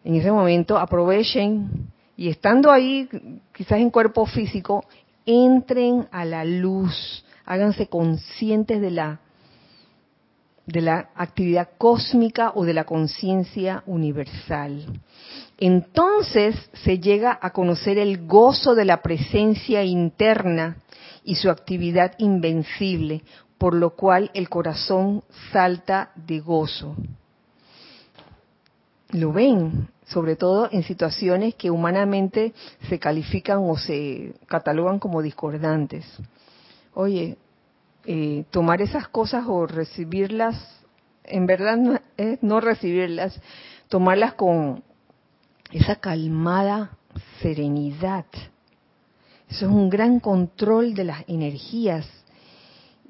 En ese momento aprovechen y estando ahí, quizás en cuerpo físico, entren a la luz, háganse conscientes de la de la actividad cósmica o de la conciencia universal. Entonces se llega a conocer el gozo de la presencia interna y su actividad invencible, por lo cual el corazón salta de gozo. Lo ven, sobre todo en situaciones que humanamente se califican o se catalogan como discordantes. Oye, eh, tomar esas cosas o recibirlas, en verdad no, es no recibirlas, tomarlas con esa calmada serenidad. Eso es un gran control de las energías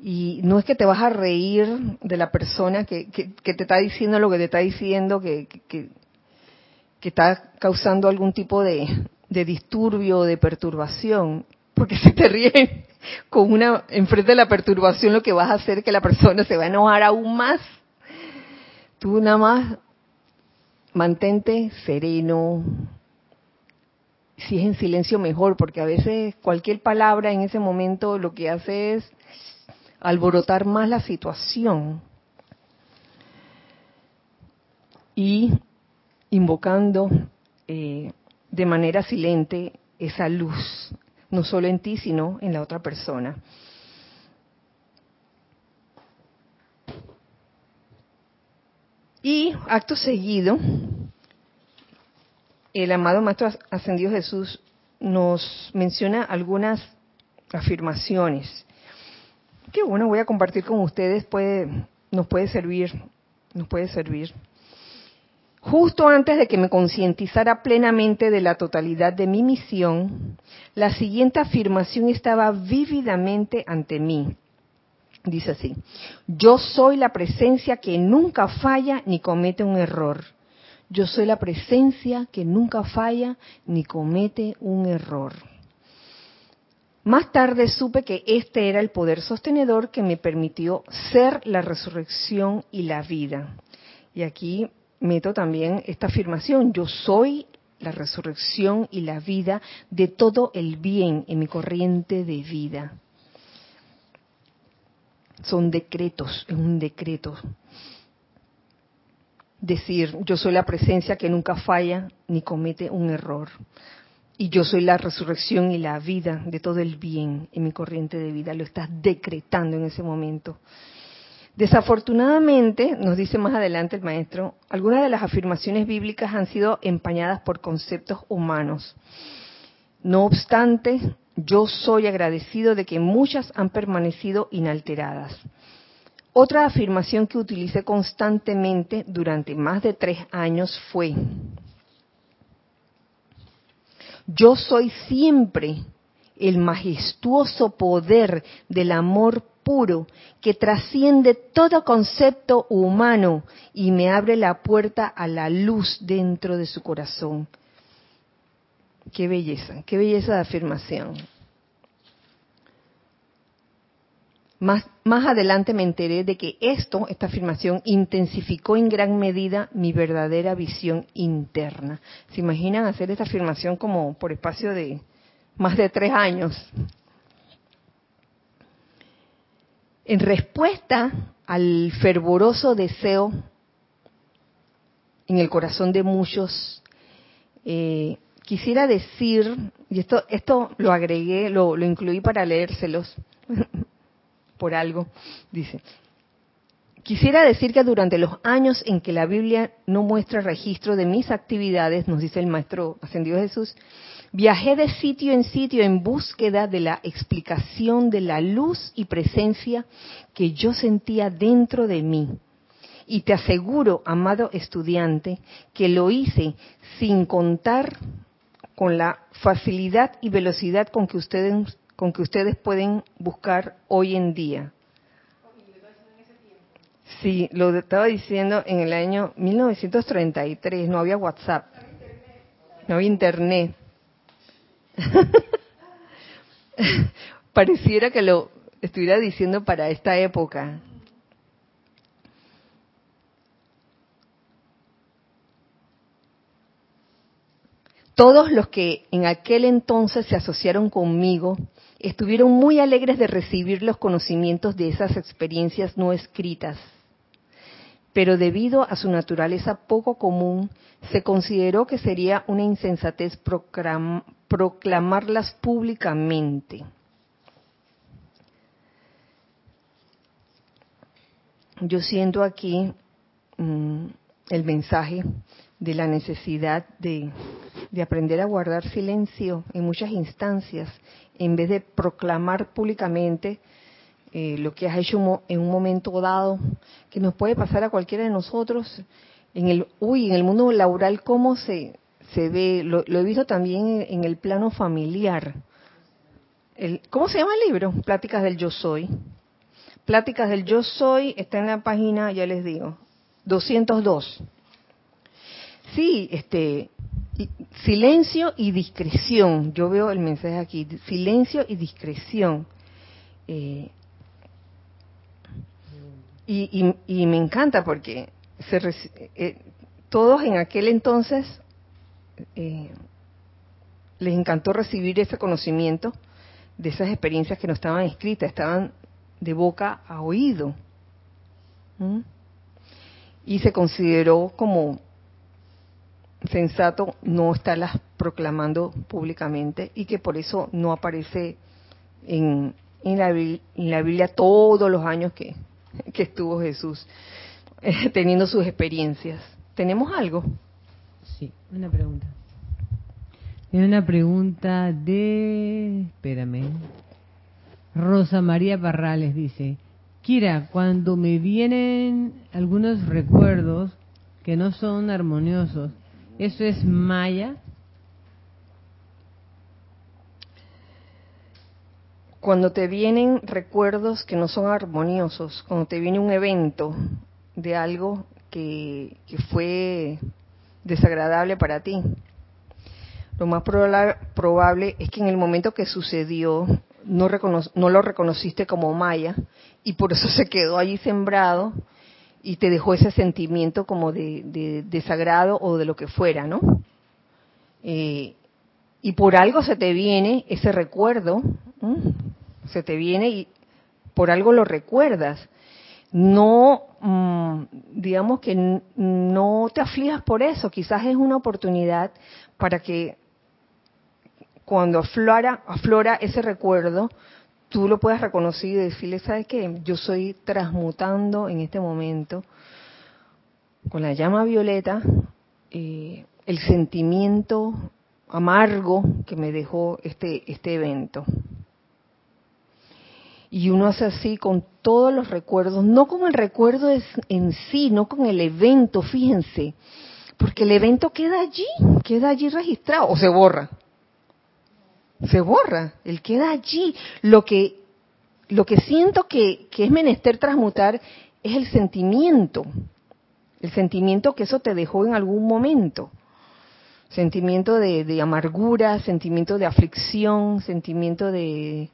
y no es que te vas a reír de la persona que, te está diciendo lo que te está diciendo, que, está causando algún tipo de disturbio o de perturbación. Porque si te ríes con una, enfrente de la perturbación, lo que vas a hacer es que la persona se va a enojar aún más. Tú nada más mantente sereno. Si es en silencio, mejor, porque a veces cualquier palabra en ese momento lo que hace es alborotar más la situación y invocando eh, de manera silente esa luz, no solo en ti, sino en la otra persona. Y acto seguido, el amado Maestro Ascendido Jesús nos menciona algunas afirmaciones que bueno, voy a compartir con ustedes, puede, nos puede servir, nos puede servir. Justo antes de que me concientizara plenamente de la totalidad de mi misión, la siguiente afirmación estaba vívidamente ante mí. Dice así, yo soy la presencia que nunca falla ni comete un error. Yo soy la presencia que nunca falla ni comete un error. Más tarde supe que este era el poder sostenedor que me permitió ser la resurrección y la vida. Y aquí meto también esta afirmación, yo soy la resurrección y la vida de todo el bien en mi corriente de vida. Son decretos, es un decreto. Decir, yo soy la presencia que nunca falla ni comete un error y yo soy la resurrección y la vida de todo el bien en mi corriente de vida. Lo estás decretando en ese momento. Desafortunadamente, nos dice más adelante el maestro, algunas de las afirmaciones bíblicas han sido empañadas por conceptos humanos. No obstante, yo soy agradecido de que muchas han permanecido inalteradas. Otra afirmación que utilicé constantemente durante más de tres años fue, yo soy siempre el majestuoso poder del amor puro que trasciende todo concepto humano y me abre la puerta a la luz dentro de su corazón. Qué belleza, qué belleza de afirmación. Más, adelante me enteré de que esto, esta afirmación, intensificó en gran medida mi verdadera visión interna. ¿Se imaginan hacer esta afirmación como por espacio de más de tres años? En respuesta al fervoroso deseo en el corazón de muchos, eh, quisiera decir, y esto, esto lo agregué, lo, lo incluí para leérselos por algo, dice, quisiera decir que durante los años en que la Biblia no muestra registro de mis actividades, nos dice el Maestro Ascendido Jesús, viajé de sitio en sitio en búsqueda de la explicación de la luz y presencia que yo sentía dentro de mí. Y te aseguro, amado estudiante, que lo hice sin contar con la facilidad y velocidad con que ustedes con que ustedes pueden buscar hoy en día. Sí, lo estaba diciendo en el año 1933, no había WhatsApp, no había internet. Pareciera que lo estuviera diciendo para esta época. Todos los que en aquel entonces se asociaron conmigo estuvieron muy alegres de recibir los conocimientos de esas experiencias no escritas. Pero debido a su naturaleza poco común, se consideró que sería una insensatez proclamarlas públicamente. Yo siento aquí mm, el mensaje de la necesidad de, de aprender a guardar silencio en muchas instancias, en vez de proclamar públicamente eh, lo que has hecho en un momento dado, que nos puede pasar a cualquiera de nosotros. En el, uy, en el mundo laboral, ¿cómo se, se ve? Lo, he visto también en, en, el plano familiar. El, ¿Cómo se llama el libro? Pláticas del Yo Soy. Pláticas del Yo Soy está en la página, ya les digo, 202. Sí, este, silencio y discreción. Yo veo el mensaje aquí, silencio y discreción. Eh, y, y, me encanta porque se, eh, todos en aquel entonces eh, les encantó recibir ese conocimiento de esas experiencias que no estaban escritas, estaban de boca a oído. Y se consideró como sensato no estarlas proclamando públicamente y que por eso no aparece en, en, la, en la, Biblia todos los años que, que estuvo Jesús eh, teniendo sus experiencias. ¿Tenemos algo? Sí, una pregunta. Tiene una pregunta de... Espérame. Rosa María Barrales dice, Kira, cuando me vienen algunos recuerdos que no son armoniosos, ¿Eso es maya? Cuando te vienen recuerdos que no son armoniosos, cuando te viene un evento de algo que, fue desagradable para ti, lo más probable es que en el momento que sucedió no, no lo reconociste como maya y por eso se quedó allí sembrado y te dejó ese sentimiento como de, desagrado o de lo que fuera, ¿no? Eh, y por algo se te viene ese recuerdo, se te viene y por algo lo recuerdas. No, mm, digamos que no te aflijas por eso, quizás es una oportunidad para que cuando aflora, aflora ese recuerdo, tú lo puedas reconocer y decirle, ¿sabes qué? Yo soy transmutando en este momento con la llama violeta eh, el sentimiento amargo que me dejó este, este evento. Y uno hace así con todos los recuerdos, no con el recuerdo en sí, no con el evento, fíjense, porque el evento queda allí, queda allí registrado o se borra se borra, él queda allí. Lo que, lo que siento que, es menester transmutar es el sentimiento, el sentimiento que eso te dejó en algún momento. Sentimiento de, de amargura, sentimiento de aflicción, sentimiento de,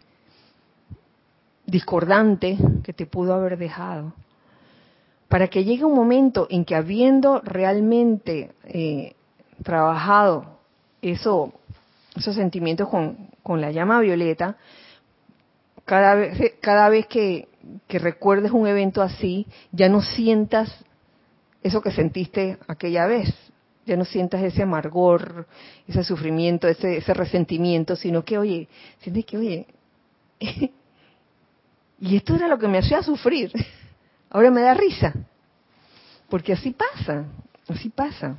discordante que te pudo haber dejado. Para que llegue un momento en que habiendo realmente eh, trabajado eso, esos sentimientos con, la llama violeta, cada vez, cada vez que, que recuerdes un evento así, ya no sientas eso que sentiste aquella vez, ya no sientas ese amargor, ese sufrimiento, ese, ese resentimiento, sino que, oye, sientes que, oye, y esto era lo que me hacía sufrir, ahora me da risa, porque así pasa, así pasa.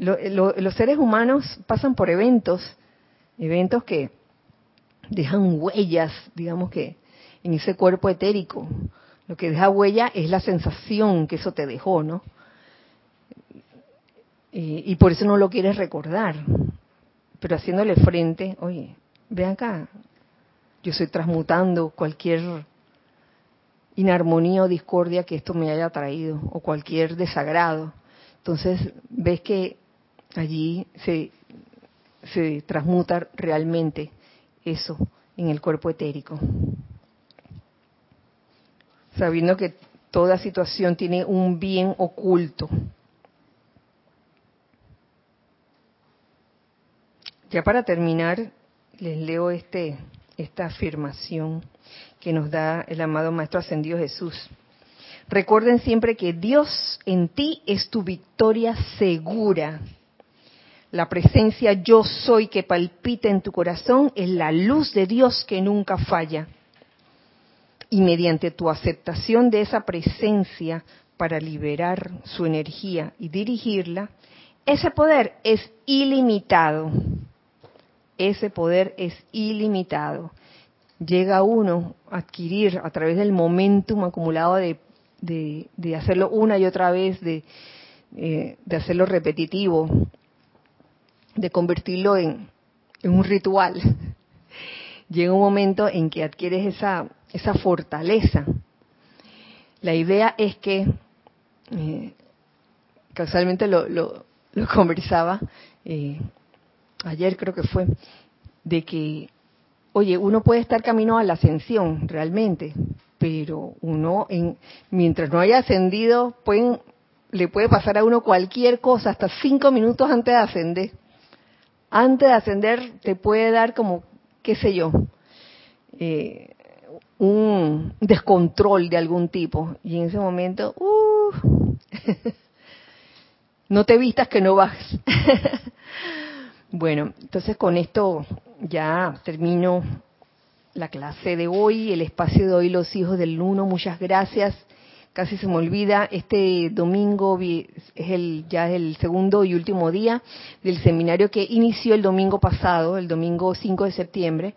Los seres humanos pasan por eventos, eventos que dejan huellas, digamos que, en ese cuerpo etérico. Lo que deja huella es la sensación que eso te dejó, ¿no? Y, por eso no lo quieres recordar. Pero haciéndole frente, oye, ve acá, yo estoy transmutando cualquier inarmonía o discordia que esto me haya traído, o cualquier desagrado. Entonces, ves que allí se, se transmuta realmente eso en el cuerpo etérico. Sabiendo que toda situación tiene un bien oculto. Ya para terminar, les leo este, esta afirmación que nos da el amado Maestro Ascendido Jesús. Recuerden siempre que Dios en ti es tu victoria segura la presencia yo soy que palpita en tu corazón es la luz de Dios que nunca falla. Y mediante tu aceptación de esa presencia para liberar su energía y dirigirla, ese poder es ilimitado. Ese poder es ilimitado. Llega uno a adquirir a través del momentum acumulado de, de, hacerlo una y otra vez, de, eh, de hacerlo repetitivo, de convertirlo en, un ritual. Llega un momento en que adquieres esa, esa fortaleza. La idea es que, eh, casualmente lo, lo, conversaba eh, ayer creo que fue, de que, oye, uno puede estar camino a la ascensión realmente, pero uno, en, mientras no haya ascendido, pueden, le puede pasar a uno cualquier cosa, hasta cinco minutos antes de ascender antes de ascender te puede dar como, qué sé yo, eh, un descontrol de algún tipo. Y en ese momento, uh, no te vistas que no vas. bueno, entonces con esto ya termino la clase de hoy, el espacio de hoy, los hijos del uno. Muchas gracias casi se me olvida, este domingo es el, ya es el segundo y último día del seminario que inició el domingo pasado, el domingo 5 de septiembre.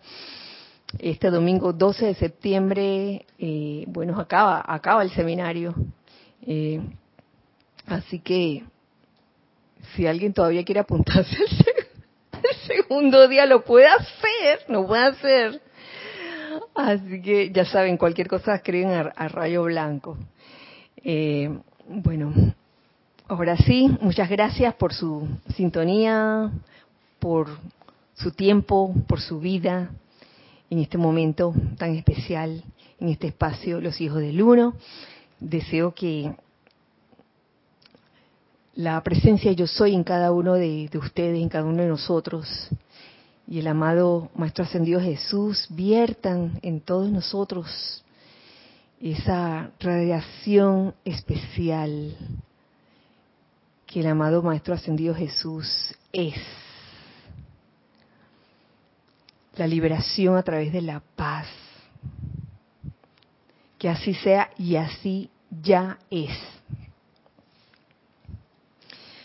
Este domingo 12 de septiembre, eh, bueno, acaba, acaba el seminario. Eh, así que, si alguien todavía quiere apuntarse el segundo día, lo puede hacer, lo puede hacer. Así que ya saben, cualquier cosa escriben a Rayo Blanco. Eh, bueno, ahora sí, muchas gracias por su sintonía, por su tiempo, por su vida en este momento tan especial, en este espacio, los hijos del uno. Deseo que la presencia yo soy en cada uno de, de ustedes, en cada uno de nosotros, y el amado Maestro Ascendido Jesús viertan en todos nosotros esa radiación especial que el amado Maestro Ascendido Jesús es. La liberación a través de la paz. Que así sea y así ya es.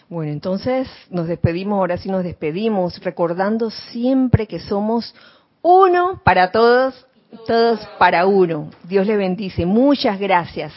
Bueno, entonces nos despedimos, ahora sí nos despedimos, recordando siempre que somos uno para todos todos para uno. Dios le bendice. Muchas gracias.